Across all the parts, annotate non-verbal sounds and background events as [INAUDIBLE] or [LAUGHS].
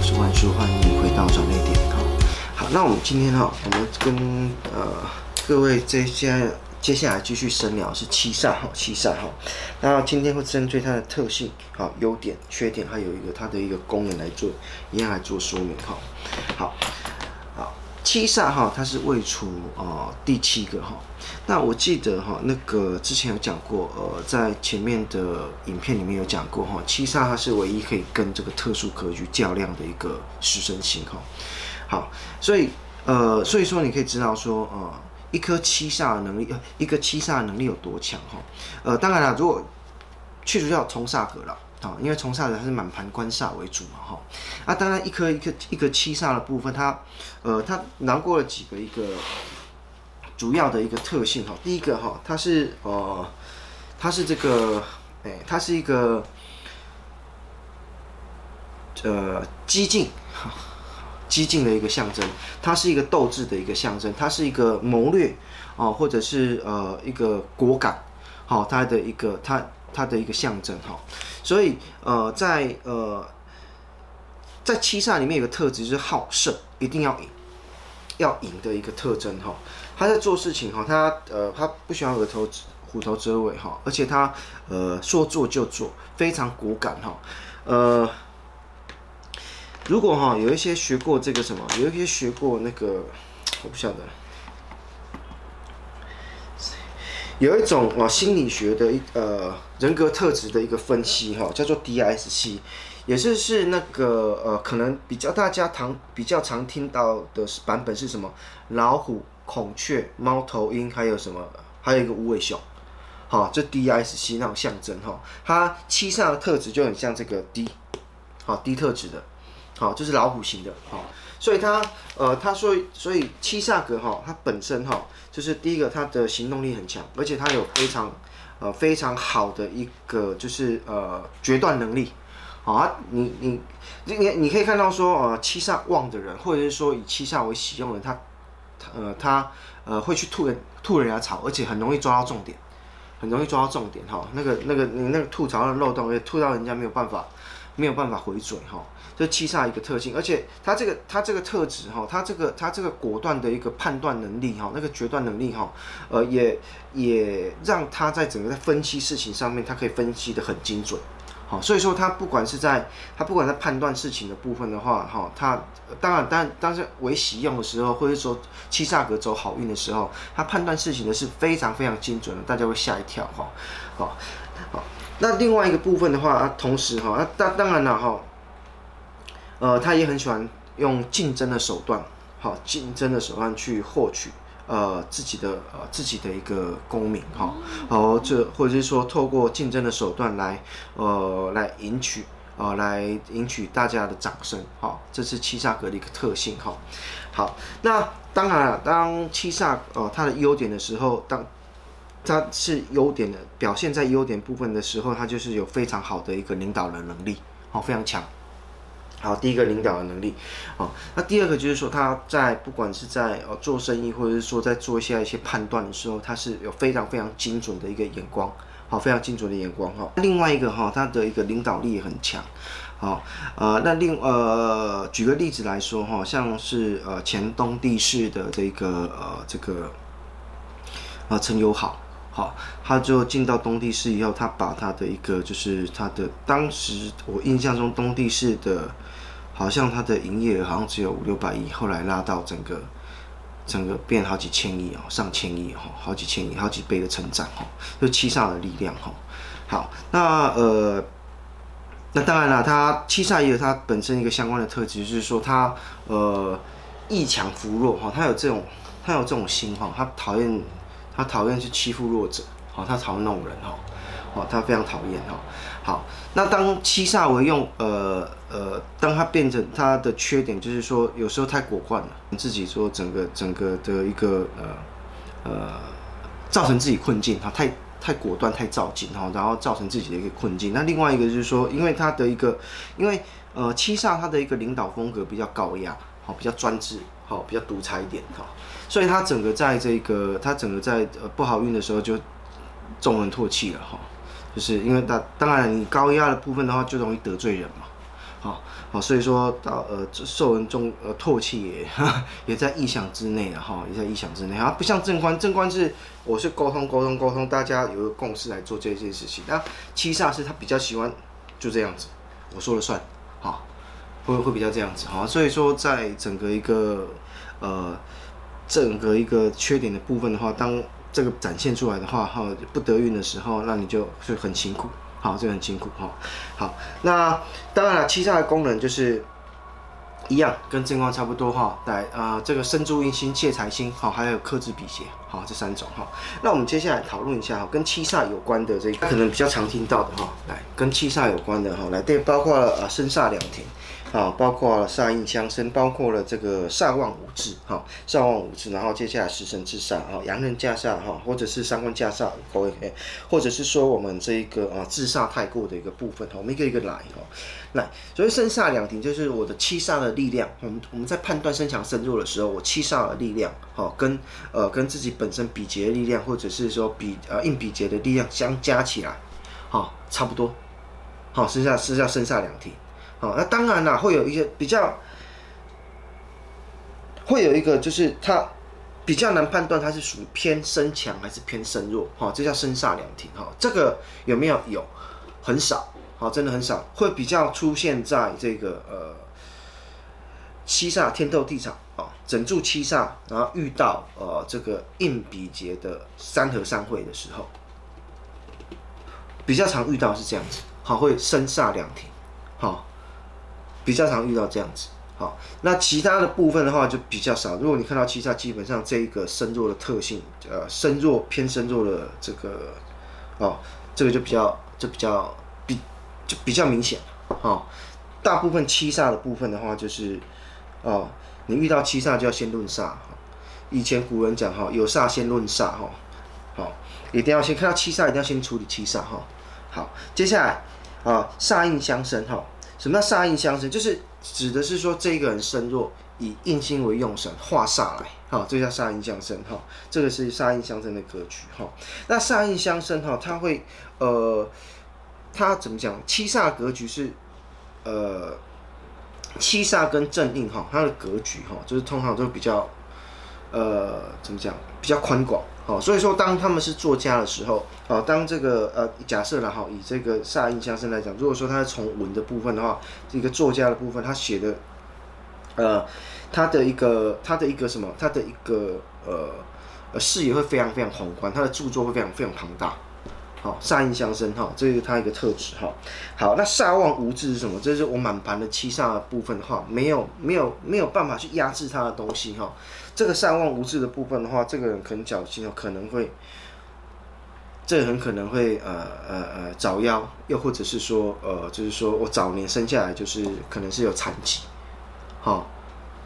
我是万叔，欢迎你回到转捩点哈。好，那我们今天哈，我们跟呃各位接下接下来继续深聊是七煞哈，七煞哈。那今天会针对它的特性、好优点、缺点，还有一个它的一个功能来做，一样来做说明哈。好。七煞哈，它是位处呃第七个哈。那我记得哈，那个之前有讲过，呃，在前面的影片里面有讲过哈，七煞它是唯一可以跟这个特殊格局较量的一个食神星哈。好，所以呃，所以说你可以知道说，呃，一颗七煞的能力，一个七煞的能力有多强哈。呃，当然了，如果去除掉冲煞格了。啊，因为从煞的它是满盘官煞为主嘛，哈，啊，当然一颗一颗一个七煞的部分，它，呃，它囊括了几个一个主要的一个特性哈。第一个哈，它是呃，它是这个，哎，它是一个呃激进，激进的一个象征，它是一个斗志的一个象征，它是一个谋略哦，或者是呃一个果敢，好，它的一个它。它的一个象征哈，所以呃，在呃，在七煞里面有个特质就是好胜，一定要赢，要赢的一个特征哈。他在做事情哈，他呃，他不喜欢额头虎头蛇尾哈，而且他呃说做就做，非常果敢哈。呃，如果哈有一些学过这个什么，有一些学过那个，我不晓得。有一种啊心理学的一呃人格特质的一个分析哈，叫做 DISC，也是是那个呃可能比较大家常比较常听到的版本是什么？老虎、孔雀、猫头鹰，还有什么？还有一个无尾熊，好，这 DISC 那种象征哈，它七煞的特质就很像这个 D，好 D 特质的，好就是老虎型的，好。所以他呃，他说，所以七煞格哈，它本身哈，就是第一个，它的行动力很强，而且它有非常呃非常好的一个就是呃决断能力，啊，你你你你你可以看到说呃七煞旺的人，或者是说以七煞为喜用的人，他呃他呃会去吐人吐人家槽，而且很容易抓到重点，很容易抓到重点哈，那个那个你那个吐槽的漏洞，也吐到人家没有办法没有办法回嘴哈。这七煞一个特性，而且他这个他这个特质哈，他这个他这个果断的一个判断能力哈，那个决断能力哈，呃，也也让他在整个在分析事情上面，他可以分析的很精准，好，所以说他不管是在他不管在判断事情的部分的话哈，他当然当但是为喜用的时候，或者说七煞格走好运的时候，他判断事情的是非常非常精准的，大家会吓一跳哈，好，好，那另外一个部分的话，同时哈，那当当然了哈。呃，他也很喜欢用竞争的手段，好，竞争的手段去获取呃自己的呃自己的一个功名哈，好，这或者是说透过竞争的手段来呃来赢取呃来赢取大家的掌声，好，这是七煞格的一个特性哈。好，那当然了，当七煞呃它的优点的时候，当它是优点的表现在优点部分的时候，他就是有非常好的一个领导的能力，好，非常强。好，第一个领导的能力，好，那第二个就是说他在不管是在呃做生意，或者是说在做一些一些判断的时候，他是有非常非常精准的一个眼光，好，非常精准的眼光哈。另外一个哈，他的一个领导力也很强，好，呃，那另呃举个例子来说哈，像是呃前东帝市的这个呃这个呃陈友好。好，他就进到东帝市以后，他把他的一个就是他的当时我印象中东帝市的，好像他的营业额好像只有五六百亿，后来拉到整个整个变好几千亿哦，上千亿哦，好几千亿，好几倍的成长哦，就七煞的力量哦。好，那呃，那当然了，他七煞也有他本身一个相关的特质，就是说他呃易强扶弱哈，他有这种他有这种心哈，他讨厌。他讨厌去欺负弱者，好，他讨厌那种人哈，好，他非常讨厌哈。好，那当七煞为用，呃呃，当他变成他的缺点，就是说有时候太果断了，自己说整个整个的一个呃呃，造成自己困境，他太太果断太造进哈，然后造成自己的一个困境。那另外一个就是说，因为他的一个，因为呃七煞他的一个领导风格比较高压，比较专制，好，比较独裁一点哈。所以他整个在这个，他整个在呃不好运的时候就众人唾弃了哈，就是因为他当然你高压的部分的话就容易得罪人嘛，好，好，所以说到呃受人中呃唾弃也 [LAUGHS] 也在意想之内了哈，也在意想之内啊，不像正官，正官是我是沟通沟通沟通，大家有个共识来做这件事情。那七煞是他比较喜欢就这样子，我说了算，好，会会比较这样子哈，所以说在整个一个呃整个一个缺点的部分的话，当这个展现出来的话哈，不得运的时候，那你就是很辛苦。好，这个很辛苦哈。好，那当然了，七煞的功能就是一样，跟正官差不多哈。来啊、呃，这个身助印星、窃财星，好，还有克制比劫，好，这三种哈。那我们接下来讨论一下哈，跟七煞有关的这个，可能比较常听到的哈。来，跟七煞有关的哈，来对，包括了呃生煞两田。啊，包括了煞印相生，包括了这个煞旺五制，哈，煞旺五制，然后接下来食神制煞，哈，阳刃驾煞，哈，或者是伤官驾煞，OK，或者是说我们这一个啊制煞太过的一个部分，哈，我们一个一个来，哈，来，所以生煞两庭就是我的七煞的力量，我们我们在判断身强身弱的时候，我七煞的力量，哈，跟呃跟自己本身比劫的力量，或者是说比呃硬比劫的力量相加起来，好，差不多，好，剩下剩下生煞两庭。好，那当然啦，会有一些比较，会有一个就是它比较难判断它是属于偏身强还是偏身弱，哈，这叫身煞两庭，哈，这个有没有？有，很少，好，真的很少，会比较出现在这个呃七煞天斗地场，啊，整柱七煞，然后遇到呃这个硬比劫的三合三会的时候，比较常遇到是这样子，好，会生煞两庭，好。比较常遇到这样子，好，那其他的部分的话就比较少。如果你看到七煞，基本上这一个身弱的特性，呃，身弱偏身弱的这个，哦，这个就比较就比较比就比较明显，哦，大部分七煞的部分的话就是，哦，你遇到七煞就要先论煞。以前古人讲哈，有煞先论煞哈，好，一定要先看到七煞，一定要先处理七煞哈。好，接下来啊，煞印相生哈。什么叫煞印相生？就是指的是说这个人身弱，以印星为用神，化煞来，好，这叫煞印相生，哈，这个是煞印相生的格局，哈。那煞印相生，哈，它会，呃，它怎么讲？七煞格局是，呃，七煞跟正印，哈，它的格局，哈，就是通常都比较，呃，怎么讲？比较宽广。哦，所以说当他们是作家的时候，哦，当这个呃假设了哈，以这个萨印相生来讲，如果说他是从文的部分的话，一个作家的部分，他写的，呃，他的一个他的一个什么，他的一个呃视野会非常非常宏观，他的著作会非常非常庞大。好，煞印相生哈，这是他一个特质哈。好，那煞旺无制是什么？这是我满盘的七煞的部分的话，没有没有没有办法去压制他的东西哈。这个煞旺无制的部分的话，这个人可能侥幸哦，可能会，这、很可能会呃呃呃早夭，又或者是说呃就是说我早年生下来就是可能是有残疾，好，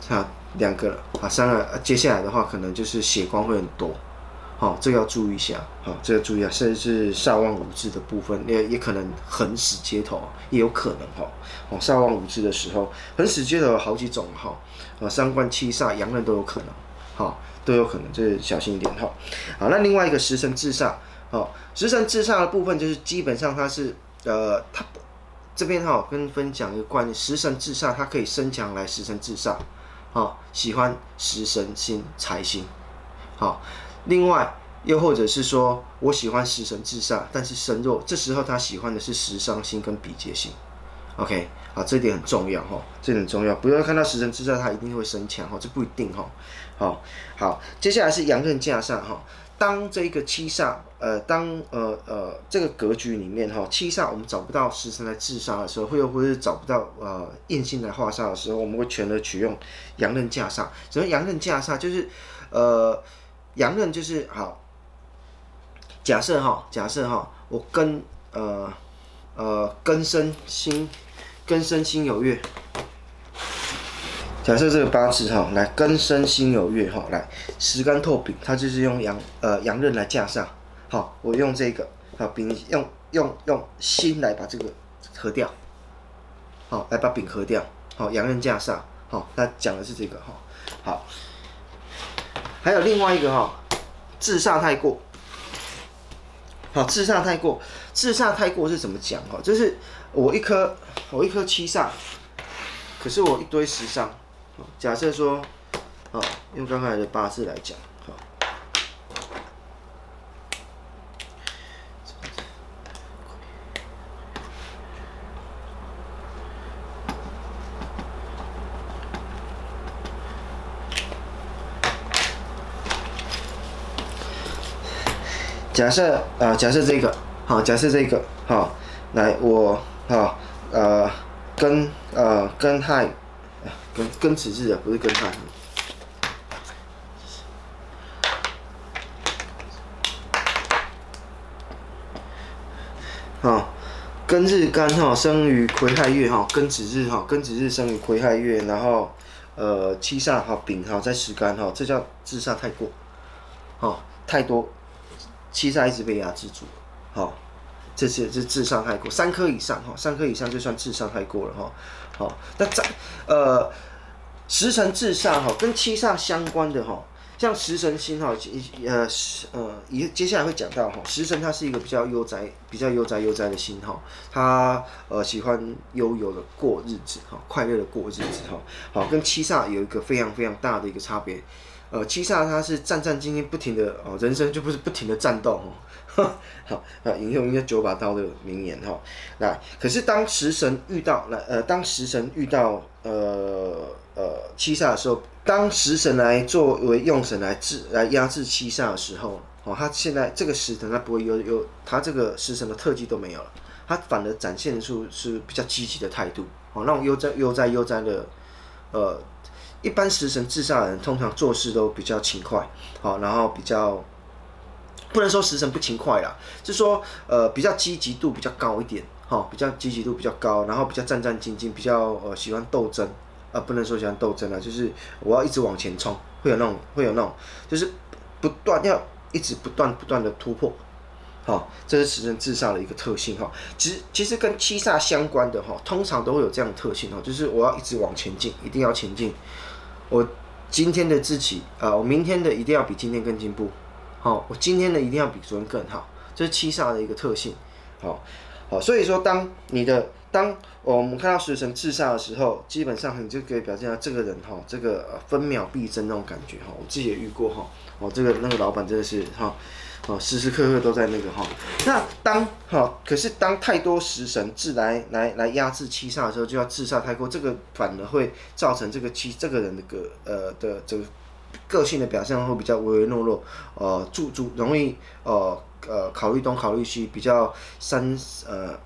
差两个了啊，三个，接下来的话可能就是血光会很多。好，这个要注意一下。好，这个注意啊，甚至是煞旺无制的部分，也也可能横死街头，也有可能哈。哦，煞旺无制的时候，横死街头有好几种哈。啊，三官七煞、阳刃都有可能，好，都有可能，这是小心一点哈。好，那另外一个食神制煞，哦，食神制煞的部分就是基本上它是呃，它这边哈跟分享一个观念，食神制煞它可以生强来食神制煞，好，喜欢食神星财星，好。另外，又或者是说我喜欢食神制煞，但是身弱，这时候他喜欢的是食伤星跟比劫星。OK，啊，这点很重要哈，这点很重要，不要看到食神制煞他一定会身强哈，这不一定哈。好，好，接下来是阳刃架煞哈。当这个七煞，呃，当呃呃这个格局里面哈，七煞我们找不到食神来制煞的时候，会又或是找不到呃印星来化煞的时候，我们会全额取用阳刃架煞。什么阳刃架煞？就是呃。阳刃就是好，假设哈，假设哈，我跟呃呃庚申辛庚申辛酉月，假设这个八字哈，来庚申辛酉月哈，来十干透丙，它就是用阳呃阳刃来架上，好，我用这个好丙用用用辛来把这个合掉，好，来把丙合掉，好，阳刃架上，好，他讲的是这个哈，好。还有另外一个哈，自煞太过，好，自煞太过，自煞太过是怎么讲哈？就是我一颗我一颗七煞，可是我一堆十煞，假设说，哦，用刚才的八字来讲，好，假设啊，假设这个，好，假设这个，好，来我，好，呃。庚呃庚亥，庚庚子日啊，不是庚亥。好，庚日干哈，生于癸亥月哈，庚子日哈，庚子日生于癸亥月，然后呃七煞哈丙哈在时干哈，这叫制煞太过，哈太多，七煞一直被压制住，好。这些是智商太过，三颗以上哈，三颗以上就算智商太过了哈。好，那在呃食神智煞哈，跟七煞相关的哈，像食神星哈，呃呃，以接下来会讲到哈，食神它是一个比较悠哉、比较悠哉悠哉的星哈，它呃喜欢悠悠的过日子哈，快乐的过日子哈。好，跟七煞有一个非常非常大的一个差别，呃，七煞它是战战兢兢不停的哦，人生就不是不停的战斗哦。[LAUGHS] 好啊，引用一个九把刀的名言哈。来，可是当食神遇到来呃，当食神遇到呃呃七煞的时候，当食神来作为用神来制来压制七煞的时候，哦，他现在这个食神他不会有有他这个食神的特技都没有了，他反而展现出是比较积极的态度，哦，那种悠哉悠哉悠哉的，呃，一般食神制煞的人通常做事都比较勤快，好，然后比较。不能说食神不勤快啦，就是说呃比较积极度比较高一点，哈，比较积极度比较高，然后比较战战兢兢，比较呃喜欢斗争，啊、呃、不能说喜欢斗争啊，就是我要一直往前冲，会有那种会有那种，就是不断要一直不断不断的突破，好，这是食神制煞的一个特性哈。其实其实跟七煞相关的哈，通常都会有这样的特性哈，就是我要一直往前进，一定要前进，我今天的自己啊、我明天的一定要比今天更进步。好，我今天的一定要比昨天更好，这是七煞的一个特性。好，好，所以说，当你的当我们看到食神制煞的时候，基本上你就可以表现到这个人哈，这个分秒必争那种感觉哈。我自己也遇过哈，哦，这个那个老板真的是哈，哦，时时刻刻都在那个哈。那当哈，可是当太多食神制来来来压制七煞的时候，就要制煞太过，这个反而会造成这个七这个人的个呃的这个。个性的表现会比较唯唯诺诺，呃，注注容易呃呃考虑东考虑西，比较三呃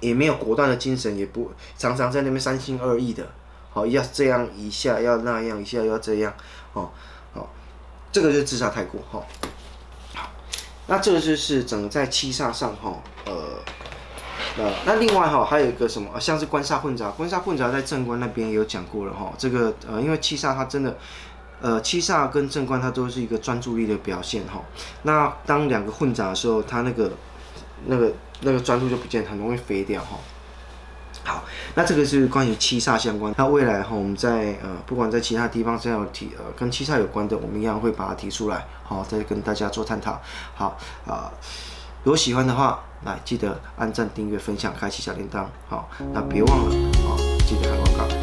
也没有果断的精神，也不常常在那边三心二意的，好、哦、要这样一下要那样一下要这样，哦哦，这个就是自杀太过哈、哦。那这个就是整个在七煞上哈，呃呃那另外哈还有一个什么，像是官煞混杂，官煞混杂在正官那边也有讲过了哈，这个呃因为七煞它真的。呃，七煞跟正官它都是一个专注力的表现哈。那当两个混杂的时候，它那个那个那个专注就不见，很容易飞掉哈。好，那这个是关于七煞相关。那未来哈，我们在呃，不管在其他地方，只要提呃跟七煞有关的，我们一样会把它提出来，好，再跟大家做探讨。好啊，如果喜欢的话，来记得按赞、订阅、分享、开启小铃铛。好，那别忘了啊，记得看广告。